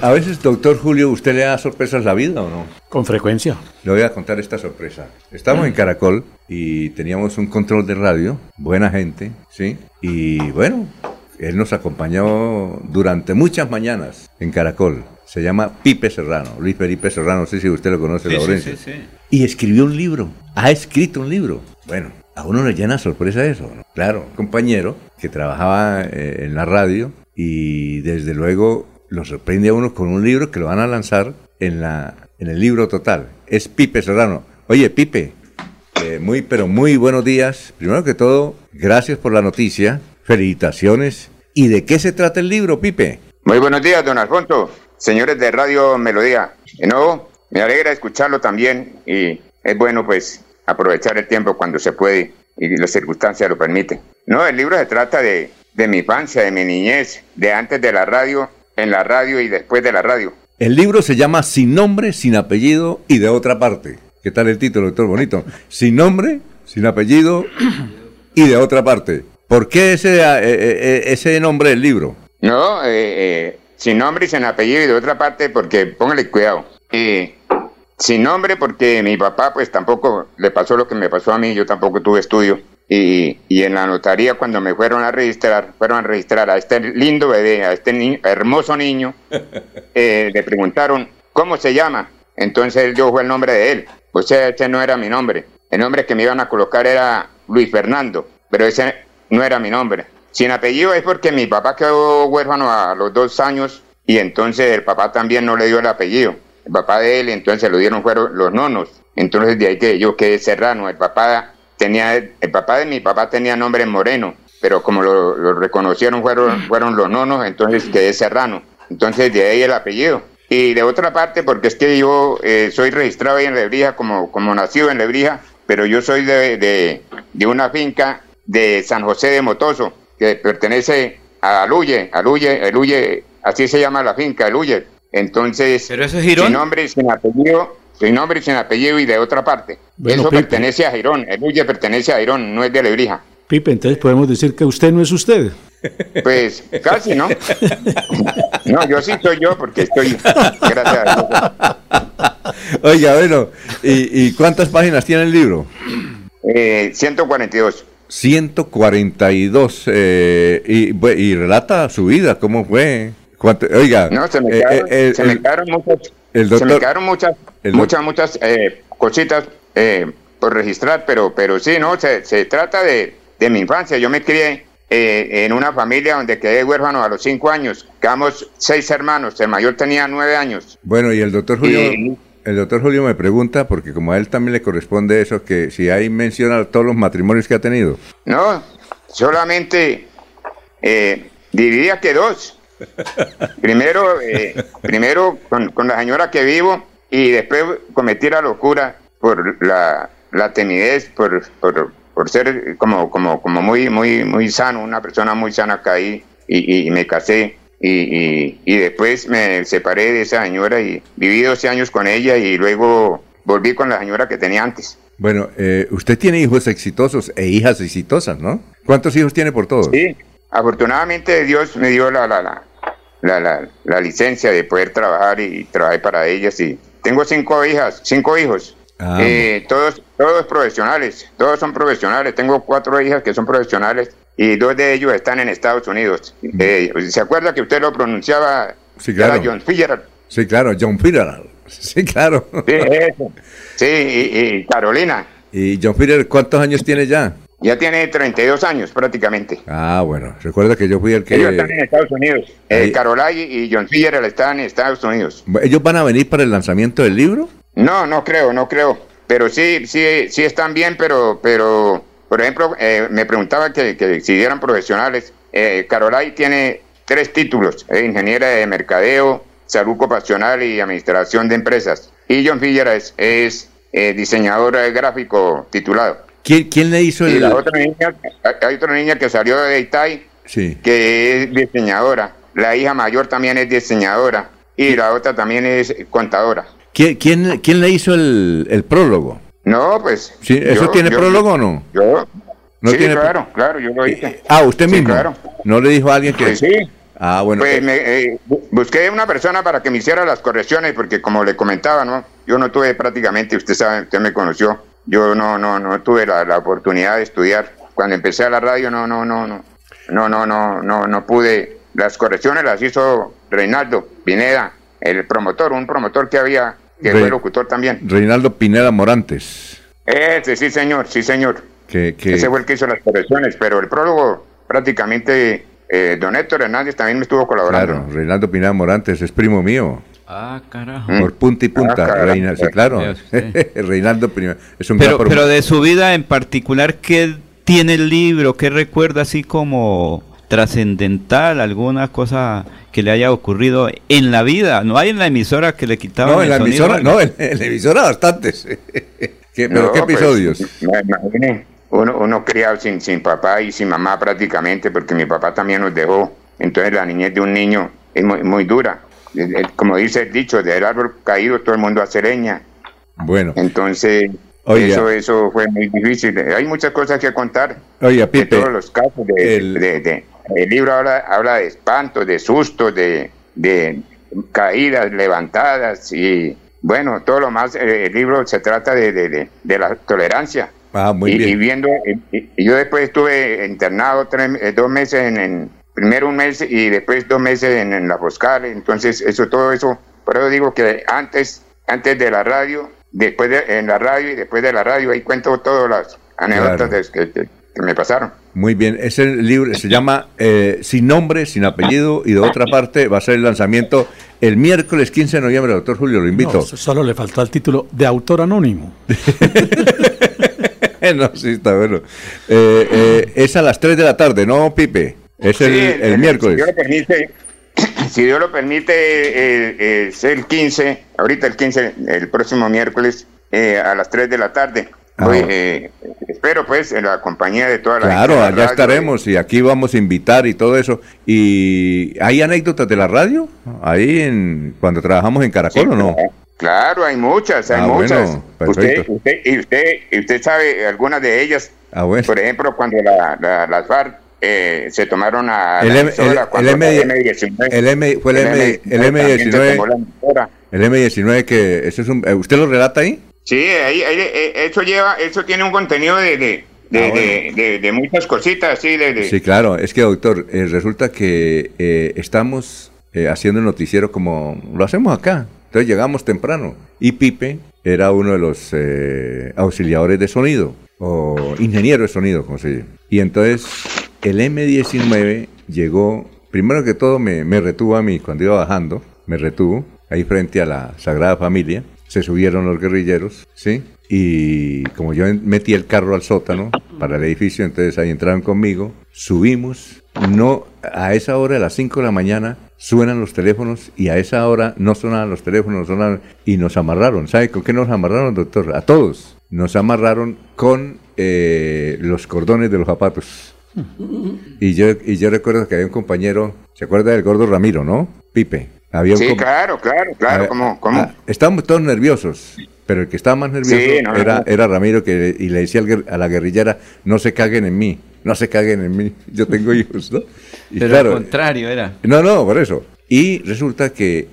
A veces, doctor Julio, ¿usted le da sorpresas la vida o no? Con frecuencia. Le voy a contar esta sorpresa. Estamos en Caracol y teníamos un control de radio, buena gente, ¿sí? Y bueno, él nos acompañó durante muchas mañanas en Caracol. Se llama Pipe Serrano, Luis Felipe Serrano, no sé si usted lo conoce, Sí, sí, Laurencio. sí, sí. Y escribió un libro, ha escrito un libro. Bueno, a uno le llena sorpresa eso, ¿no? Claro, un compañero que trabajaba eh, en la radio y desde luego lo sorprende a uno con un libro que lo van a lanzar en, la, en el libro total. Es Pipe Serrano. Oye, Pipe, eh, muy, pero muy buenos días. Primero que todo, gracias por la noticia. Felicitaciones. ¿Y de qué se trata el libro, Pipe? Muy buenos días, don Alfonso, señores de Radio Melodía. De nuevo, me alegra escucharlo también y es bueno pues aprovechar el tiempo cuando se puede y las circunstancias lo permiten. No, el libro se trata de, de mi infancia, de mi niñez, de antes de la radio, en la radio y después de la radio. El libro se llama Sin nombre, sin apellido y de otra parte. ¿Qué tal el título, doctor Bonito? Sin nombre, sin apellido y de otra parte. ¿Por qué ese, eh, eh, ese nombre del libro? No, eh, eh, sin nombre y sin apellido y de otra parte porque póngale cuidado. Eh, sin nombre porque mi papá pues tampoco le pasó lo que me pasó a mí, yo tampoco tuve estudio. Y, y en la notaría cuando me fueron a registrar, fueron a registrar a este lindo bebé, a este ni- hermoso niño, eh, le preguntaron, ¿cómo se llama? Entonces dio fue el nombre de él. O sea, ese no era mi nombre. El nombre que me iban a colocar era Luis Fernando, pero ese no era mi nombre. Sin apellido es porque mi papá quedó huérfano a los dos años y entonces el papá también no le dio el apellido. El papá de él, entonces lo dieron fueron los nonos. Entonces de ahí que yo quedé serrano. El papá tenía, el papá de mi papá tenía nombre Moreno, pero como lo, lo reconocieron fueron, fueron los nonos, entonces quedé serrano. Entonces de ahí el apellido. Y de otra parte, porque es que yo eh, soy registrado ahí en Lebrija como, como nacido en Lebrija, pero yo soy de, de, de una finca de San José de Motoso, que pertenece a Aluye, Aluye, Aluye, así se llama la finca, Aluye. Entonces, ¿Pero eso es Girón? sin nombre y sin apellido, sin nombre y sin apellido y de otra parte. Bueno, Eso Pipe. pertenece a Girón, Aluye pertenece a Girón, no es de Lebrija. Pipe, entonces podemos decir que usted no es usted. Pues casi, ¿no? No, yo sí soy yo porque estoy, gracias a Dios. Oiga, bueno, ¿y, y cuántas páginas tiene el libro? Eh, 142. 142. eh, y, y relata su vida, cómo fue. Cuánto- oiga, No, se me eh, quedaron, eh, se el- me quedaron muchas, el se me doctor- quedaron muchas, muchas, muchas eh, cositas eh, por registrar, pero, pero sí, no, se, se trata de, de mi infancia. Yo me crié eh, en una familia donde quedé huérfano a los cinco años. Quedamos seis hermanos, el mayor tenía nueve años. Bueno, y el doctor Julio, Y- el doctor Julio me pregunta, porque como a él también le corresponde eso, que si hay menciona todos los matrimonios que ha tenido. No, solamente eh, diría que dos. Primero, eh, primero con, con la señora que vivo y después cometí la locura por la, la timidez, por, por, por ser como, como, como muy, muy, muy sano, una persona muy sana caí y, y- y me casé. Y, y- y después me separé de esa señora y viví 12 años con ella y luego volví con la señora que tenía antes. Bueno, eh, usted tiene hijos exitosos e hijas exitosas, ¿no? ¿Cuántos hijos tiene por todos? Sí, afortunadamente Dios me dio la, la, la, la, la- la licencia de poder trabajar y trabajar para ellas. Y tengo cinco hijas, cinco hijos. Ah, Eh, todos, todos profesionales, todos son profesionales. Tengo cuatro hijas que son profesionales y dos de ellos están en Estados Unidos. Eh, ¿Se acuerda que usted lo pronunciaba? Sí, claro. Era John Fitzgerald. Sí, claro, John Fitzgerald. Sí, claro. Sí, eso. Sí, y, y Carolina. ¿Y John Fitzgerald cuántos años tiene ya? Ya tiene 32 años prácticamente. Ah, bueno, recuerda que yo fui el que... Ellos están en Estados Unidos. Eh, Carolina y John Fitzgerald están en Estados Unidos. ¿Ellos van a venir para el lanzamiento del libro? No, no creo, no creo. Pero sí, sí, sí están bien, pero, pero, por ejemplo, eh, me preguntaba que, que si eran profesionales. Eh, Carolai tiene tres títulos, eh, ingeniera de mercadeo, salud ocupacional y administración de empresas. Y John Figuera es, es eh, diseñador gráfico titulado. ¿Quién, quién le hizo Y el...? la otra niña, hay otra niña que salió de Itai, Sí. que es diseñadora. La hija mayor también es diseñadora. Y la otra también es contadora. ¿Quién, quién, quién le hizo el, el prólogo? No, pues. Sí, ¿Eso yo- tiene yo- prólogo o no? Yo. No sí, tiene- claro, claro, yo lo hice. Ah, usted Sí, mismo. claro. ¿No le dijo a alguien que...? Pues sí, Ah, bueno. Pues eh, me, eh, bu- busqué una persona para que me hiciera las correcciones, porque como le comentaba, ¿no? Yo no tuve prácticamente, usted sabe, usted me conoció, yo no, no, no tuve la, la oportunidad de estudiar. Cuando empecé a la radio, no, no, no, no, no, no, no, no, no pude. Las correcciones las hizo Reinaldo Pineda, el promotor, un promotor que había, que Re- fue locutor también. Reinaldo Pineda Morantes. Ese, sí, señor, sí, señor. Que, que, Ese fue el que hizo las correcciones, pero el prólogo prácticamente, eh, don Héctor Hernández también me estuvo colaborando. claro, Reinaldo Pineda Morantes es primo mío. Ah, carajo. Por punta y punta. Ah, sí, claro. Reinaldo. Es un Pero, pero de su vida en particular, ¿qué tiene el libro? ¿Qué recuerda así como trascendental? ¿Alguna cosa que le haya ocurrido en la vida? ¿No hay en la emisora que le quitaban No, en el la sonido? emisora, no, en, en la emisora bastantes. ¿Qué- ¿Pero No, qué pues, episodios? me imagine, uno, uno criado sin, sin papá y sin mamá prácticamente, porque mi papá también nos dejó. Entonces la niñez de un niño es muy, muy dura. Eh, Como dice el dicho, del árbol caído todo el mundo hace leña. Bueno, Entonces, Oiga. eso, eso fue muy difícil. Hay muchas cosas que contar oiga, de Pipe, todos los casos. De, el- de- de- el libro habla, habla de espantos, de sustos, de, de caídas, levantadas y bueno, todo lo más. eh, el libro se trata de, de- de- de la tolerancia. ah, muy y, y bien. viendo, y, y yo después estuve internado tres, eh, dos meses en, en- primero un mes y después dos meses en, en la Foscal, entonces eso, todo eso, por eso digo que antes, antes de la radio, después de, en la radio y después de la radio, ahí cuento todas las anécdotas Claro. de- que, que- que me pasaron. Muy bien, ese libro se llama eh, Sin nombre, sin apellido y de otra parte va a ser el lanzamiento el miércoles 15 de noviembre, doctor Julio, lo invito. No, solo le faltó el título de autor anónimo. no, sí, está bueno. Eh, eh, es a las 3 de la tarde, ¿no, Pipe? Es el, Sí, el miércoles. Si Dios lo permite, si Dios lo permite eh, eh, es el 15, ahorita el 15, el próximo miércoles eh, a las 3 de la tarde. Ah, Voy, bueno. eh, espero pues en la compañía de toda la Claro, gente allá radio. estaremos y aquí vamos a invitar y todo eso. ¿Y hay anécdotas de la radio? Ahí en cuando trabajamos en Caracol Sí, o no? claro. Claro, hay muchas, hay Ah, bueno, muchas. perfecto. usted, usted, y usted, y usted sabe algunas de ellas. Ah, bueno. Por ejemplo, cuando la, la- las FARC eh, se tomaron a El la M- emisora, el- M- M19, el M- fue el M- el también se M19. tomó la emisora. El M19 que ese es un, eh, ¿usted lo relata ahí? Sí, ahí, ahí, eh, eso lleva, eso tiene un contenido de, de, de, Ah, bueno. de- de- muchas cositas, así de, de- Sí, claro. Es que, doctor, eh, resulta que eh, estamos haciendo el noticiero como lo hacemos acá. Entonces llegamos temprano. Y Pipe era uno de los eh, auxiliadores de sonido, o ingeniero de sonido, como se dice. Y entonces el M19 llegó, primero que todo me, retuvo a mí cuando iba bajando, me retuvo ahí frente a la Sagrada Familia. Se subieron los guerrilleros, ¿sí? Y como yo metí el carro al sótano para el edificio, entonces ahí entraron conmigo, subimos, no, a esa hora, a las 5 de la mañana, suenan los teléfonos y a esa hora no sonaban los teléfonos, sonaban y nos amarraron. ¿Sabe con qué nos amarraron, doctor? A todos. Nos amarraron con eh, los cordones de los zapatos. Y yo, y yo recuerdo que había un compañero, ¿se acuerda del gordo Ramiro, no? Pipe. Había un Sí, claro, claro, claro, Ah, ah, estábamos todos nerviosos, pero el que estaba más nervioso Sí, no, era, no. era Ramiro que y le decía al a la guerrillera, no se caguen en mí, no se caguen en mí, yo tengo hijos, ¿no? Y Pero claro, al contrario era. no, no, por eso. Y resulta que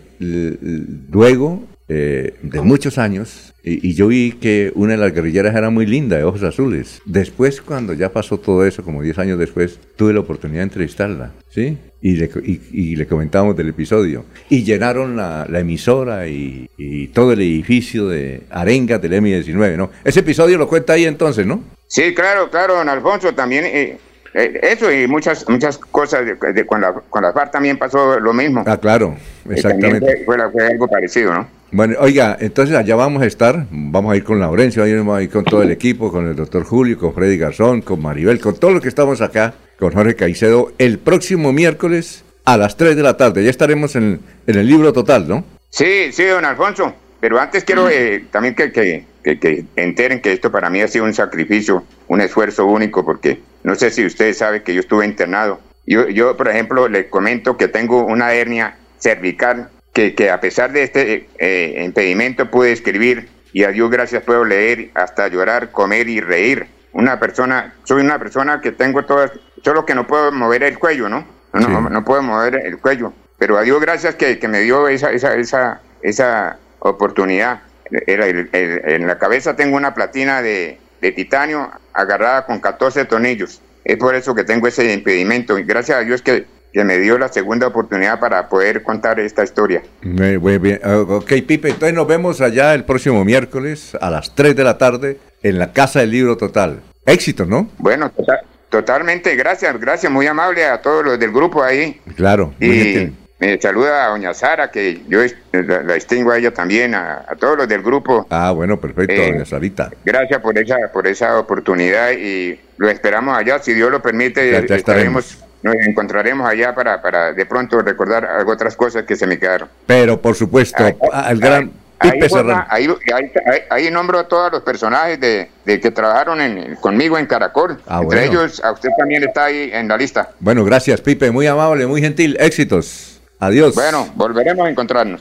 luego eh, de muchos años, y, y yo vi que una de las guerrilleras era muy linda, de ojos azules. Después, cuando ya pasó todo eso, como 10 años después, tuve la oportunidad de entrevistarla, ¿sí? Y le, y, y le comentábamos del episodio. Y llenaron la, la emisora y, todo el edificio de arengas del M19, ¿no? Ese episodio lo cuenta ahí entonces, ¿no? Sí, claro, claro, don Alfonso, también eh, eh, eso y muchas muchas cosas de, de- con, la, con la FARC también pasó lo mismo. Ah, claro, Eh, exactamente. Fue, fue la- fue algo parecido, ¿no? Bueno, oiga, entonces allá vamos a estar, vamos a ir con Laurencio, ahí vamos a ir con todo el equipo, con el doctor Julio, con Freddy Garzón, con Maribel, con todo lo que estamos acá, con Jorge Caicedo, el próximo miércoles a las 3 de la tarde. Ya estaremos en, en el libro total, ¿no? Sí, sí, don Alfonso. Pero antes quiero eh, también que, que, que, que enteren que esto para mí ha sido un sacrificio, un esfuerzo único, porque no sé si ustedes saben que yo estuve internado. Yo, yo por ejemplo, le comento que tengo una hernia cervical, que, que a pesar de este eh, impedimento pude escribir y a Dios gracias puedo leer, hasta llorar, comer y reír. Una persona, soy una persona que tengo todas, solo que no puedo mover el cuello, ¿no? no, Sí. no, no puedo mover el cuello. Pero a Dios gracias que, que me dio esa, esa, esa, esa oportunidad. Era el- el- en la cabeza tengo una platina de, de titanio agarrada con 14 tornillos. Es por eso que tengo ese impedimento. Y gracias a Dios que, que me dio la segunda oportunidad para poder contar esta historia. Muy, muy bien. Ah, Ok, Pipe, entonces nos vemos allá el próximo miércoles a las 3 de la tarde en la Casa del Libro Total. Éxito, ¿no? Bueno, tota- totalmente, gracias, gracias, muy amable a todos los del grupo ahí. Claro. muy Y. me saluda a doña Sara, que yo la, la distingo a ella también, a, a todos los del grupo. Ah, bueno, perfecto, Eh, doña Sarita. Gracias por esa, por esa oportunidad y lo esperamos allá, si Dios lo permite, Ya- ya estaremos, nos encontraremos allá para, para de pronto recordar algo otras cosas que se me quedaron. Pero, por supuesto, Ahí- ah, gran ahí, Pipe forma- Serrano. ahí, ahí- ahí- ahí nombro a todos los personajes de, de que trabajaron en- conmigo en Caracol. Ah, Entre bueno. ellos, a usted también está ahí en la lista. Bueno, gracias, Pipe. Muy amable, muy gentil. Éxitos. Adiós. Bueno, volveremos a encontrarnos.